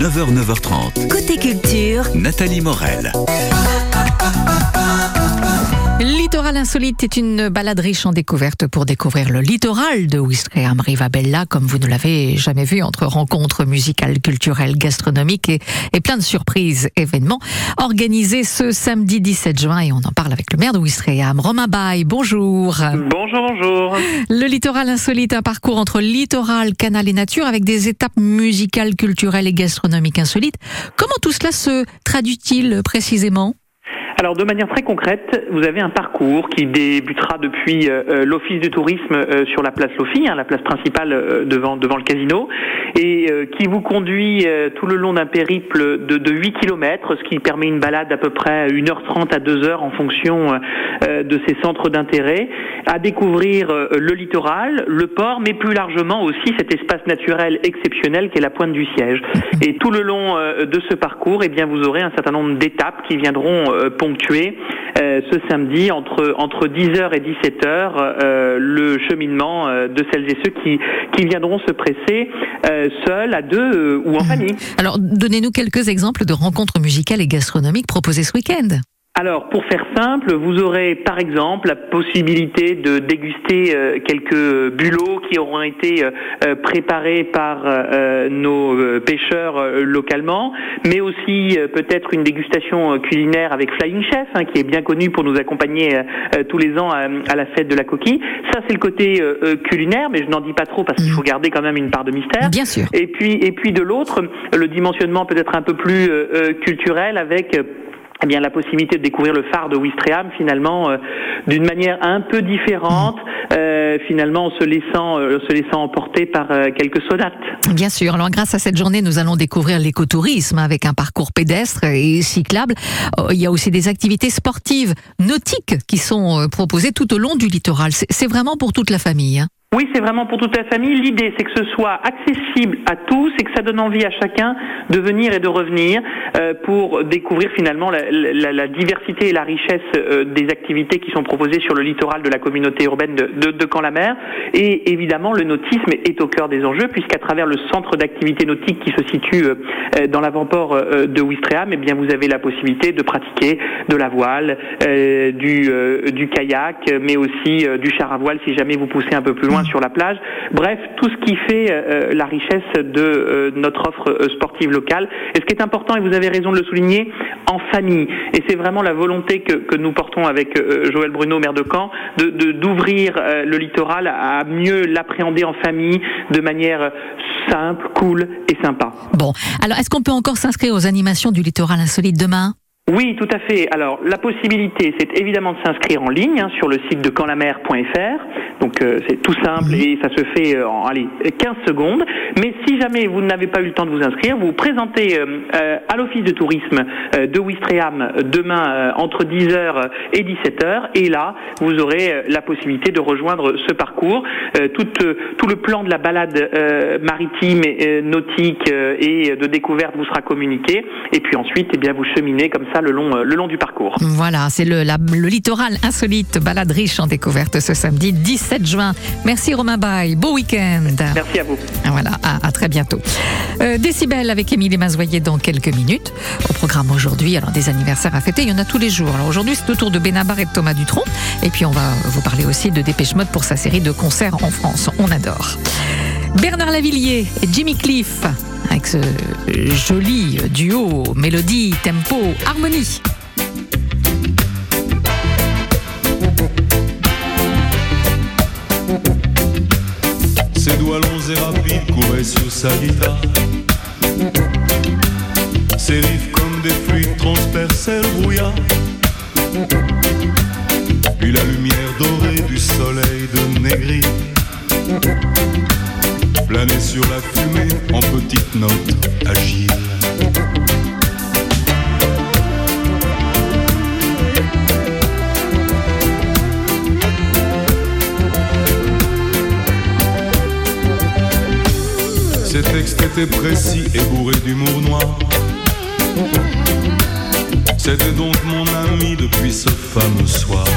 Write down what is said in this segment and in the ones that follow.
9h, 9h30. Côté culture, Nathalie Morel. Littoral Insolite est une balade riche en découvertes pour découvrir le littoral de Ouistreham Rivabella comme vous ne l'avez jamais vu entre rencontres musicales, culturelles, gastronomiques et, et plein de surprises, événements organisés ce samedi 17 juin et on en parle avec le maire de Ouistreham, Romain Baye. Bonjour. Bonjour, bonjour. Le littoral insolite, un parcours entre littoral, canal et nature avec des étapes musicales, culturelles et gastronomiques insolites. Comment tout cela se traduit-il précisément? Alors, de manière très concrète, vous avez un parcours qui débutera depuis euh, euh, l'Office du tourisme euh, sur la place Lofi, hein, la place principale euh, devant, devant le casino, et qui vous conduit tout le long d'un périple de, de 8 km, ce qui permet une balade à peu près 1h30 à 2h en fonction de ces centres d'intérêt, à découvrir le littoral, le port, mais plus largement aussi cet espace naturel exceptionnel qu'est la pointe du siège. Et tout le long de ce parcours, eh bien, vous aurez un certain nombre d'étapes qui viendront ponctuer euh, ce samedi entre entre 10h et 17h euh, le cheminement euh, de celles et ceux qui qui viendront se presser euh, seuls, à deux ou en famille. Alors, donnez-nous quelques exemples de rencontres musicales et gastronomiques proposées ce week-end. Alors, pour faire simple, vous aurez par exemple la possibilité de déguster euh, quelques bulots qui auront été euh, euh, préparés par euh, nos euh, pêcheurs euh, localement, mais aussi euh, peut-être une dégustation euh, culinaire avec Flying Chef, hein, qui est bien connu pour nous accompagner euh, euh, tous les ans à, à la fête de la coquille. Ça, c'est le côté euh, euh, culinaire, mais je n'en dis pas trop parce qu'il faut garder quand même une part de mystère. Bien sûr. Et puis, et puis de l'autre, le dimensionnement peut-être un peu plus euh, euh, culturel avec euh, eh bien la possibilité de découvrir le phare de Ouistreham finalement euh, d'une manière un peu différente, euh, finalement en se laissant euh, se laissant emporter par euh, quelques sonates. Bien sûr. Alors, grâce à cette journée, nous allons découvrir l'écotourisme avec un parcours pédestre et cyclable. Euh, Il y a aussi des activités sportives, nautiques qui sont euh, proposées tout au long du littoral. C'est vraiment pour toute la famille. hein. Oui, c'est vraiment pour toute la famille. L'idée, c'est que ce soit accessible à tous et que ça donne envie à chacun de venir et de revenir euh, pour découvrir finalement la, la- la diversité et la richesse euh, des activités qui sont proposées sur le littoral de la communauté urbaine de, de, de Camp-la-Mer. Et évidemment, le nautisme est au cœur des enjeux puisqu'à travers le centre d'activité nautique qui se situe euh, dans l'avant-port de Ouistreham, eh bien, vous avez la possibilité de pratiquer de la voile, du, du kayak, mais aussi du char à voile si jamais vous poussez un peu plus loin sur la plage. Bref, tout ce qui fait euh, la richesse de euh, notre offre euh, sportive locale. Et ce qui est important, et vous avez raison de le souligner, en famille. Et c'est vraiment la volonté que, que nous portons avec euh, Joël Bruno, maire de Caen, de d'ouvrir euh, le littoral à mieux l'appréhender en famille de manière euh, simple, cool et sympa. Bon. Alors, est-ce qu'on peut encore s'inscrire aux animations du littoral insolite demain? Oui, tout à fait. Alors, la possibilité, c'est évidemment de s'inscrire en ligne hein, sur le site de canlamer.fr. Donc, euh, c'est tout simple et ça se fait euh, en allez, 15 secondes. Mais si jamais vous n'avez pas eu le temps de vous inscrire, vous vous présentez euh, à l'Office de tourisme euh, de Ouistreham demain euh, entre 10h et 17h. Et là, vous aurez la possibilité de rejoindre ce parcours. Euh, tout, euh, tout le plan de la balade euh, maritime, et, euh, nautique euh, et de découverte vous sera communiqué. Et puis ensuite, eh bien, vous cheminez comme ça le long, euh, le long du parcours. Voilà, c'est le, le littoral insolite, balade riche en découvertes ce samedi 17 juin. Merci Romain Baye, beau week-end. Merci à vous. Voilà, à, à très bientôt. Euh, Décibel avec Émilie Mazoyer dans quelques minutes. Au programme aujourd'hui, alors des anniversaires à fêter, il y en a tous les jours. Alors aujourd'hui, c'est au tour de Benabar et de Thomas Dutronc. Et puis on va vous parler aussi de Dépêche Mode pour sa série de concerts en France. On adore. Bernard Lavillier et Jimmy Cliff avec ce joli duo, mélodie, tempo, harmonie. Ses doigts longs et rapides couraient sur sa guitare. Ses riffs comme des fluides transperçaient le brouillard. Puis la lumière dorée du soleil de notes agiles. Ses textes étaient précis et bourrés d'humour noir. C'était donc mon ami depuis ce fameux soir.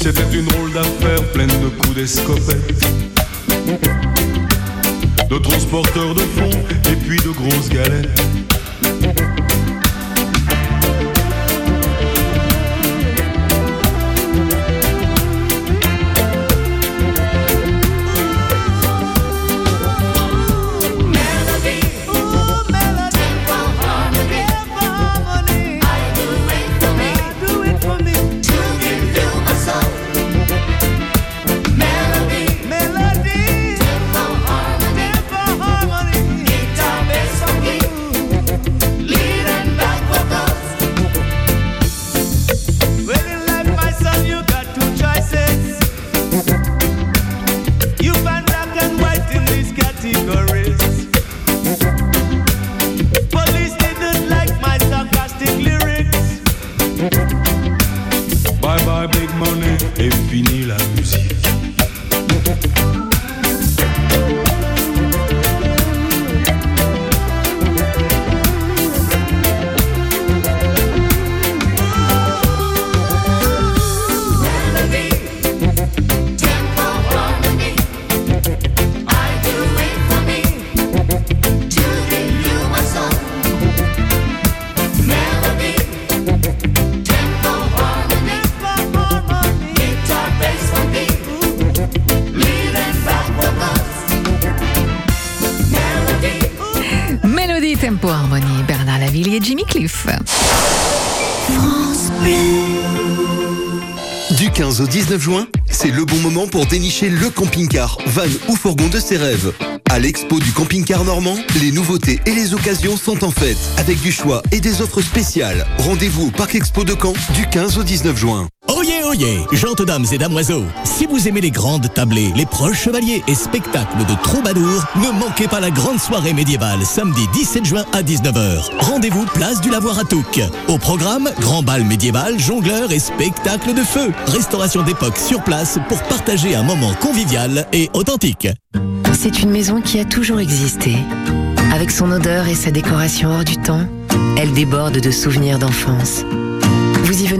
C'était une drôle d'affaire pleine de coups d'escopette. De transporteurs de fonds et puis de grosses galettes. Du 15 au 19 juin, c'est le bon moment pour dénicher le camping-car, van ou fourgon de ses rêves. À l'expo du camping-car normand, les nouveautés et les occasions sont en fête, avec du choix et des offres spéciales. Rendez-vous au Parc Expo de Caen du 15 au 19 juin. Oyez, oyez, gentes dames et damoiseaux, si vous aimez les grandes tablées, les proches chevaliers et spectacles de troubadours, ne manquez pas la grande soirée médiévale samedi 17 juin à 19h. Rendez-vous place du Lavoir à Touques. Au programme, grand bal médiéval, jongleur et spectacle de feu. Restauration d'époque sur place pour partager un moment convivial et authentique. C'est une maison qui a toujours existé. Avec son odeur et sa décoration hors du temps, elle déborde de souvenirs d'enfance.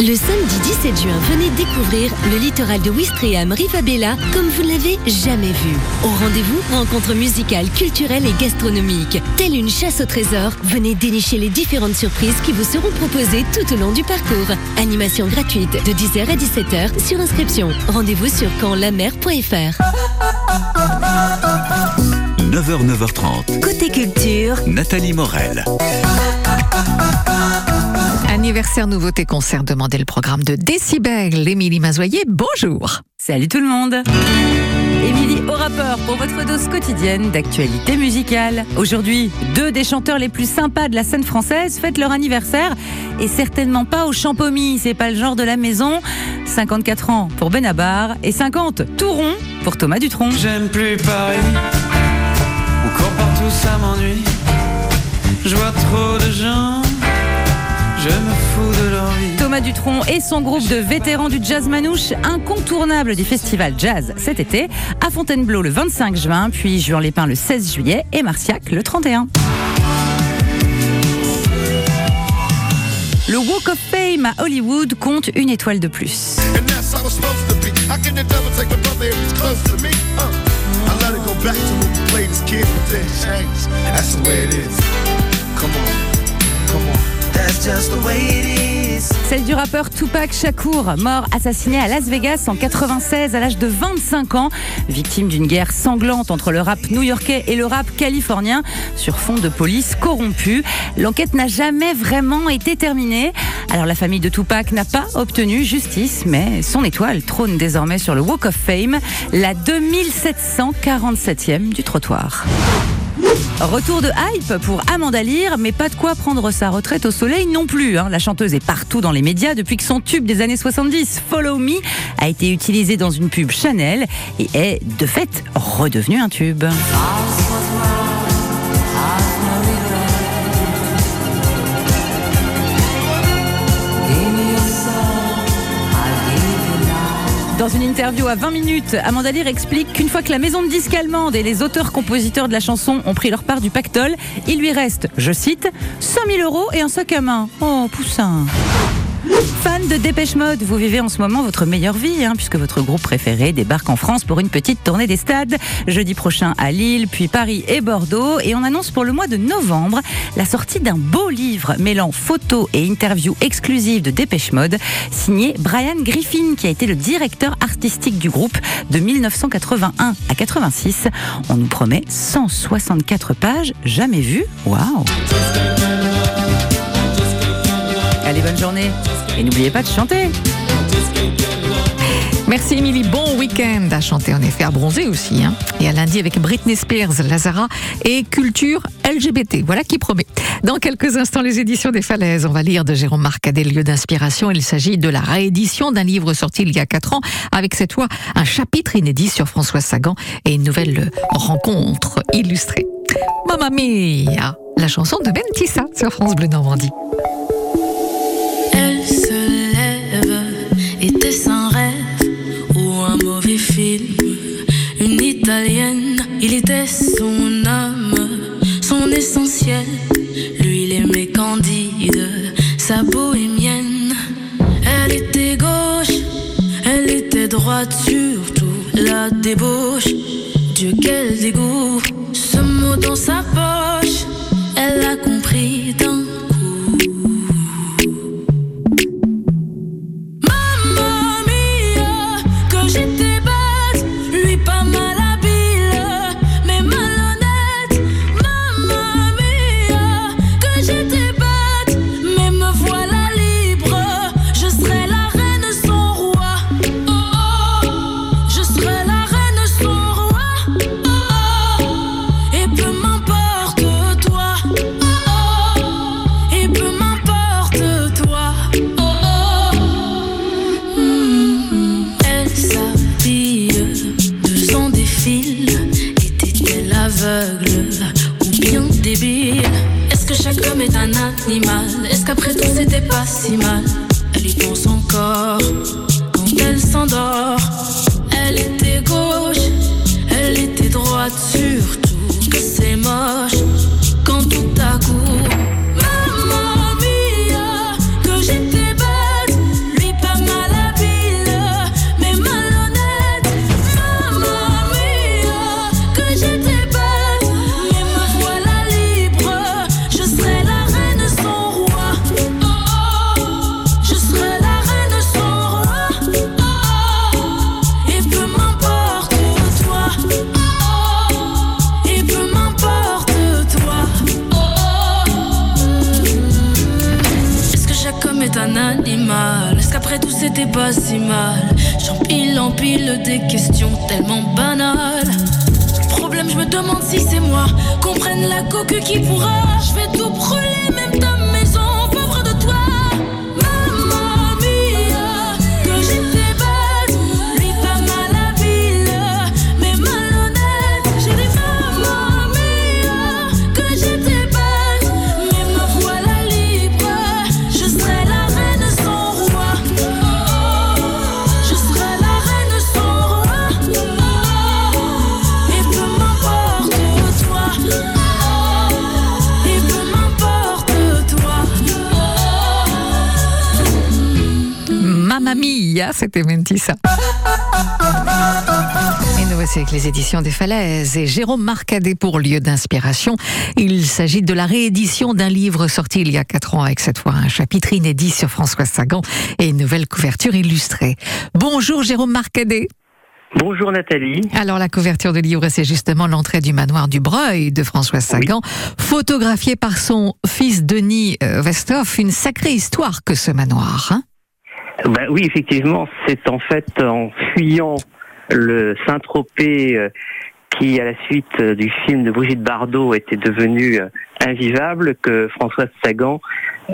Le samedi 17 juin, venez découvrir le littoral de Ouistreham, Rivabella, comme vous ne l'avez jamais vu. Au rendez-vous, rencontres musicales, culturelles et gastronomiques. Telle une chasse au trésor, venez dénicher les différentes surprises qui vous seront proposées tout au long du parcours. Animation gratuite de 10h à 17h sur inscription. Rendez-vous sur campslamer.fr. 9h, 9h30. Côté culture, Nathalie Morel. Anniversaire, nouveauté, concert, demandez le programme de Décibel. Émilie Mazoyer, bonjour. Salut tout le monde Émilie au rapport pour votre dose quotidienne d'actualité musicale. Aujourd'hui, deux des chanteurs les plus sympas de la scène française fêtent leur anniversaire et certainement pas au Champomy, c'est pas le genre de la maison. 54 ans pour Benabar et 50 tout rond pour Thomas Dutronc. J'aime plus Paris. Ou quand partout ça m'ennuie. Je vois trop de gens. Je me fous de leur vie. Thomas Dutronc et son groupe de vétérans du jazz manouche, incontournable du festival jazz cet été, à Fontainebleau le 25 juin, puis Juan Lépin le 16 juillet et Marciac le 31. Le Walk of Fame à Hollywood compte une étoile de plus. Celle du rappeur Tupac Shakur, mort assassiné à Las Vegas en 96 à l'âge de 25 ans, victime d'une guerre sanglante entre le rap new-yorkais et le rap californien sur fond de police corrompue. L'enquête n'a jamais vraiment été terminée. Alors la famille de Tupac n'a pas obtenu justice, mais son étoile trône désormais sur le Walk of Fame, la 2747e du trottoir. Retour de hype pour Amanda Lear, mais pas de quoi prendre sa retraite au soleil non plus. hein. La chanteuse est partout dans les médias depuis que son tube des années 70, Follow Me, a été utilisé dans une pub Chanel et est de fait redevenu un tube. Dans une interview à 20 minutes, Amanda Lear explique qu'une fois que la maison de disques allemande et les auteurs-compositeurs de la chanson ont pris leur part du pactole, il lui reste, je cite, 100 000 euros et un sac à main. Oh, poussin Fan de Dépêche Mode, vous vivez en ce moment votre meilleure vie, hein, puisque votre groupe préféré débarque en France pour une petite tournée des stades. Jeudi prochain à Lille, puis Paris et Bordeaux. Et on annonce pour le mois de novembre la sortie d'un beau livre mêlant photos et interviews exclusives de Dépêche Mode, signé Brian Griffin, qui a été le directeur artistique du groupe de 1981 à 86. On nous promet 164 pages, jamais vues. Waouh Allez, bonne journée. Et n'oubliez pas de chanter. Merci Émilie, bon week-end à chanter en effet, à bronzer aussi. Hein. Et à lundi avec Britney Spears, Lazara et Culture LGBT. Voilà qui promet. Dans quelques instants, les éditions des Falaises. On va lire de Jérôme Marcadet, lieu d'inspiration. Il s'agit de la réédition d'un livre sorti il y a 4 ans, avec cette fois un chapitre inédit sur François Sagan et une nouvelle rencontre illustrée. Mamma mia, la chanson de Bentissa sur France Bleu Normandie. Il était son âme, son essentiel. Lui, il aimait Candide, sa bohémienne. Elle était gauche, elle était droite, surtout la débauche. Dieu, quel dégoût, ce mot dans sa poche, animal Est-ce qu'après tout c'était pas si mal? Que chaque homme est un animal Est-ce qu'après tout c'était pas si mal? J'empile, empile des questions tellement banales. Problème, je me demande si c'est moi. Qu'on prenne la coque qui pourra. Je vais tout brûler, c'était Mentissa. Et nous voici avec les éditions des Falaises et Jérôme Marcadet pour lieu d'inspiration. Il s'agit de la réédition d'un livre sorti il y a quatre ans avec cette fois un chapitre inédit sur François Sagan et une nouvelle couverture illustrée. Bonjour Jérôme Marcadet. Bonjour Nathalie. Alors la couverture du livre, c'est justement l'entrée du manoir du Breuil de François Sagan, photographié par son fils Denis euh, Westhoff. Une sacrée histoire que ce manoir. Hein Ben oui, effectivement, c'est en fait en fuyant le Saint-Tropez euh, qui, à la suite euh, du film de Brigitte Bardot, était devenu euh, invivable, que Françoise Sagan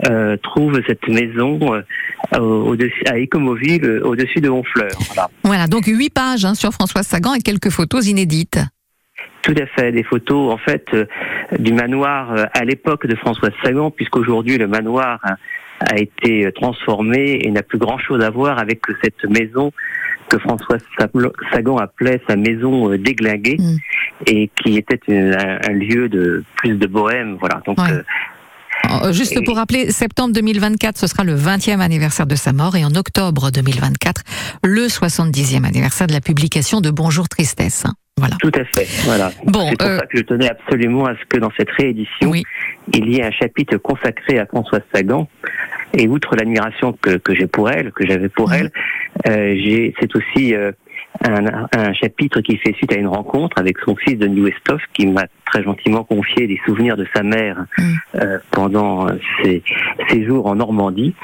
euh, trouve cette maison euh, au à Écomoville, au-dessus de Honfleur. Voilà. Voilà, donc huit pages hein, sur Françoise Sagan et quelques photos inédites. Tout à fait, des photos en fait euh, du manoir à l'époque de Françoise Sagan, puisqu'aujourd'hui le manoir hein, a été euh, transformé et n'a plus grand-chose à voir avec cette maison que Françoise Sablo- Sagan appelait sa maison euh, déglinguée et qui était une- un, un lieu de plus de bohème. Voilà. Donc Ouais. euh, Euh, Juste pour rappeler, septembre 2024, ce sera le 20e anniversaire de sa mort et en octobre 2024, le 70e anniversaire de la publication de Bonjour Tristesse. Voilà. Tout à fait, voilà. Bon, c'est pour euh, ça que je tenais absolument à ce que dans cette réédition, il y ait un chapitre consacré à Françoise Sagan. Et outre l'admiration que, que j'ai pour elle, que j'avais pour elle, euh, j'ai, c'est aussi euh, un, un chapitre qui fait suite à une rencontre avec son fils Denis Westhoff, qui m'a très gentiment confié des souvenirs de sa mère euh, pendant euh, ses, ses jours en Normandie.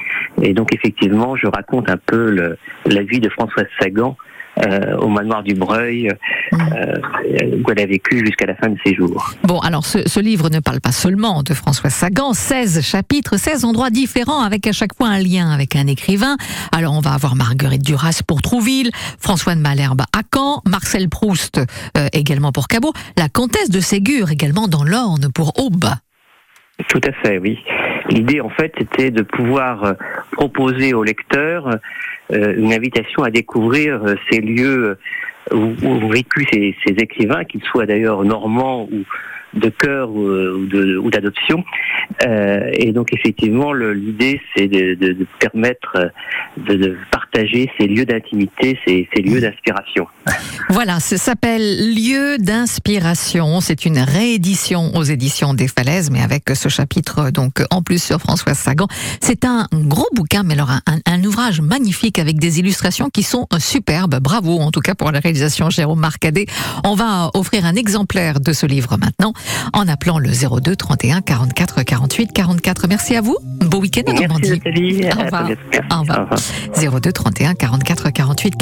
Et donc effectivement, je raconte un peu le, la vie de Françoise Sagan euh, au manoir du Breuil, euh, où elle a vécu jusqu'à la fin de ses jours. Bon, alors ce, ce livre ne parle pas seulement de François Sagan, 16 chapitres, 16 endroits différents avec à chaque fois un lien avec un écrivain. Alors on va avoir Marguerite Duras pour Trouville, François de Malherbe à Caen, Marcel Proust euh, également pour Cabot, la comtesse de Ségur également dans l'Orne pour Aube. Tout à fait, oui. L'idée, en fait, c'était de pouvoir euh, proposer au lecteur euh, une invitation à découvrir euh, ces lieux où, où ont vécu ces, ces écrivains, qu'ils soient d'ailleurs normands ou de cœur ou, euh, d'adoption. Euh, et donc, effectivement, l'idée, c'est de, permettre euh, de, partager ces lieux d'intimité, ces, lieux d'inspiration. Voilà, ça s'appelle Lieu d'inspiration. C'est une réédition aux éditions des Falaises, mais avec ce chapitre donc en plus sur François Sagan. C'est un gros bouquin, mais alors un, un- un ouvrage magnifique avec des illustrations qui sont superbes. Bravo en tout cas pour la réalisation Jérôme Marcadet. On va offrir un exemplaire de ce livre maintenant en appelant le 02 31 44 48 44. Merci à vous. Beau week-end en Normandie. Au revoir. Au revoir. 02 31 44 48 44.